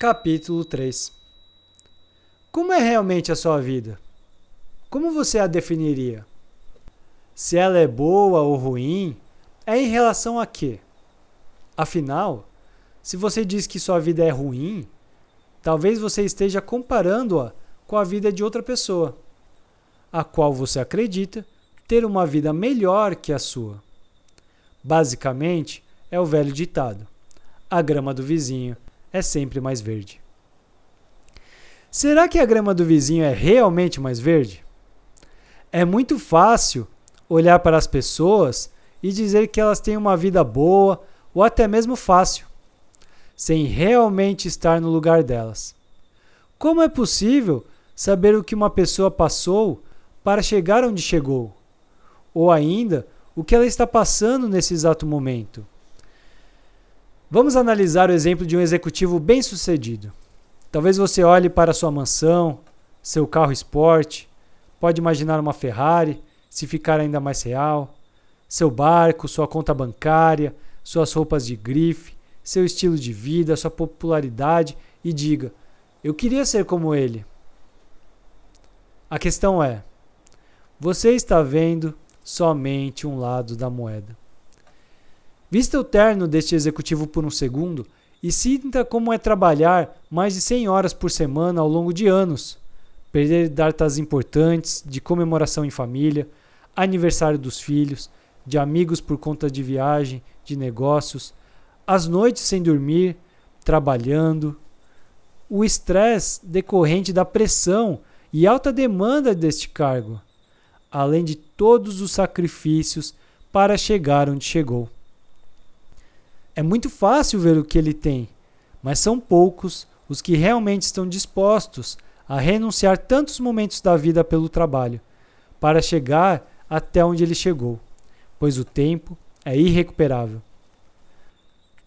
Capítulo 3 Como é realmente a sua vida? Como você a definiria? Se ela é boa ou ruim, é em relação a quê? Afinal, se você diz que sua vida é ruim, talvez você esteja comparando-a com a vida de outra pessoa, a qual você acredita ter uma vida melhor que a sua. Basicamente, é o velho ditado: a grama do vizinho é sempre mais verde. Será que a grama do vizinho é realmente mais verde? É muito fácil olhar para as pessoas e dizer que elas têm uma vida boa ou até mesmo fácil, sem realmente estar no lugar delas. Como é possível saber o que uma pessoa passou para chegar onde chegou? Ou ainda, o que ela está passando nesse exato momento? Vamos analisar o exemplo de um executivo bem-sucedido. Talvez você olhe para sua mansão, seu carro esporte, pode imaginar uma Ferrari, se ficar ainda mais real, seu barco, sua conta bancária, suas roupas de grife, seu estilo de vida, sua popularidade e diga: Eu queria ser como ele. A questão é: você está vendo somente um lado da moeda. Vista o terno deste executivo por um segundo e sinta como é trabalhar mais de 100 horas por semana ao longo de anos, perder datas importantes de comemoração em família, aniversário dos filhos, de amigos por conta de viagem, de negócios, as noites sem dormir, trabalhando, o estresse decorrente da pressão e alta demanda deste cargo, além de todos os sacrifícios para chegar onde chegou. É muito fácil ver o que ele tem, mas são poucos os que realmente estão dispostos a renunciar tantos momentos da vida pelo trabalho, para chegar até onde ele chegou, pois o tempo é irrecuperável.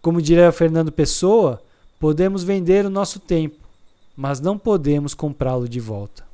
Como diria Fernando Pessoa, podemos vender o nosso tempo, mas não podemos comprá-lo de volta.